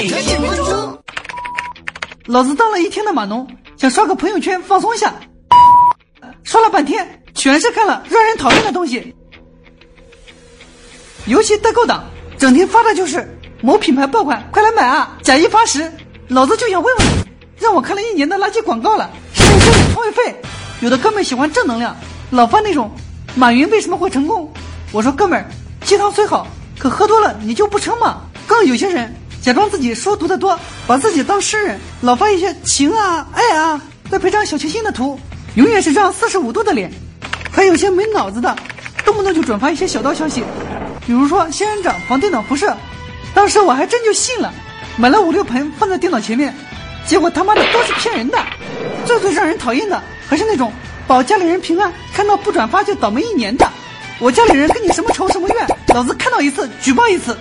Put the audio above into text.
每日十分钟。老子当了一天的码农，想刷个朋友圈放松一下，刷了半天全是看了让人讨厌的东西。尤其代购党整天发的就是某品牌爆款，快来买啊！假一发十，老子就想问问，让我看了一年的垃圾广告了，是不是交点会费？有的哥们喜欢正能量，老发那种马云为什么会成功？我说哥们儿，鸡汤虽好。可喝多了你就不撑吗？更有些人假装自己书读得多，把自己当诗人，老发一些情啊、爱啊，再配上小清新的图，永远是张四十五度的脸。还有些没脑子的，动不动就转发一些小道消息，比如说仙人掌防电脑辐射，当时我还真就信了，买了五六盆放在电脑前面，结果他妈的都是骗人的。最最让人讨厌的还是那种保家里人平安，看到不转发就倒霉一年的。我家里人跟你什么仇什么怨？老子看到一次举报一次。